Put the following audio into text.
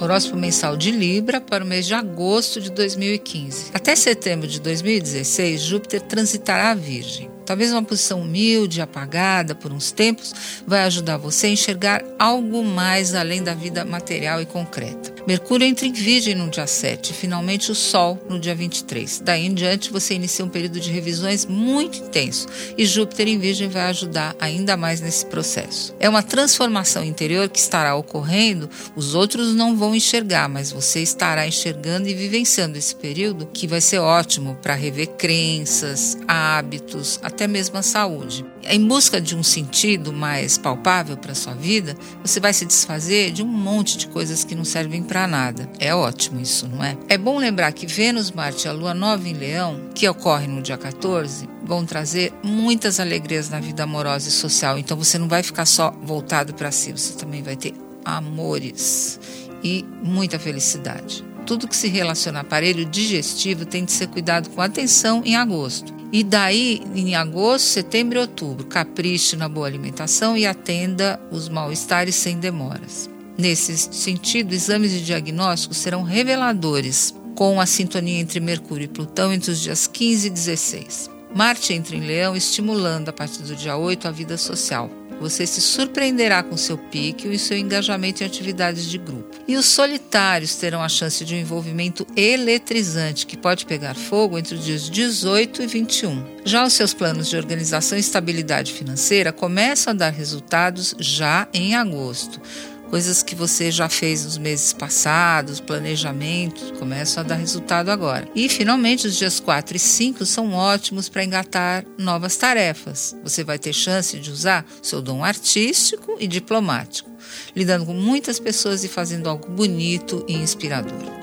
Horóscopo mensal de Libra para o mês de agosto de 2015. Até setembro de 2016, Júpiter transitará a Virgem. Talvez uma posição humilde, apagada por uns tempos, vai ajudar você a enxergar algo mais além da vida material e concreta. Mercúrio entra em Virgem no dia 7 e finalmente o Sol no dia 23. Daí em diante você inicia um período de revisões muito intenso e Júpiter em Virgem vai ajudar ainda mais nesse processo. É uma transformação interior que estará ocorrendo, os outros não vão enxergar, mas você estará enxergando e vivenciando esse período que vai ser ótimo para rever crenças, hábitos, até mesmo a saúde. Em busca de um sentido mais palpável para sua vida, você vai se desfazer de um monte de coisas que não servem para nada. É ótimo isso, não é? É bom lembrar que Vênus, Marte e a Lua Nova em Leão, que ocorre no dia 14, vão trazer muitas alegrias na vida amorosa e social. Então você não vai ficar só voltado para si, você também vai ter amores e muita felicidade. Tudo que se relaciona a aparelho digestivo tem de ser cuidado com atenção em agosto. E daí, em agosto, setembro e outubro, capriche na boa alimentação e atenda os mal-estares sem demoras. Nesse sentido, exames de diagnóstico serão reveladores com a sintonia entre Mercúrio e Plutão entre os dias 15 e 16. Marte entra em Leão, estimulando a partir do dia 8 a vida social. Você se surpreenderá com seu pique e seu engajamento em atividades de grupo. E os solitários terão a chance de um envolvimento eletrizante que pode pegar fogo entre os dias 18 e 21. Já os seus planos de organização e estabilidade financeira começam a dar resultados já em agosto coisas que você já fez nos meses passados, planejamentos, começam a dar resultado agora. E finalmente os dias 4 e 5 são ótimos para engatar novas tarefas. Você vai ter chance de usar seu dom artístico e diplomático, lidando com muitas pessoas e fazendo algo bonito e inspirador.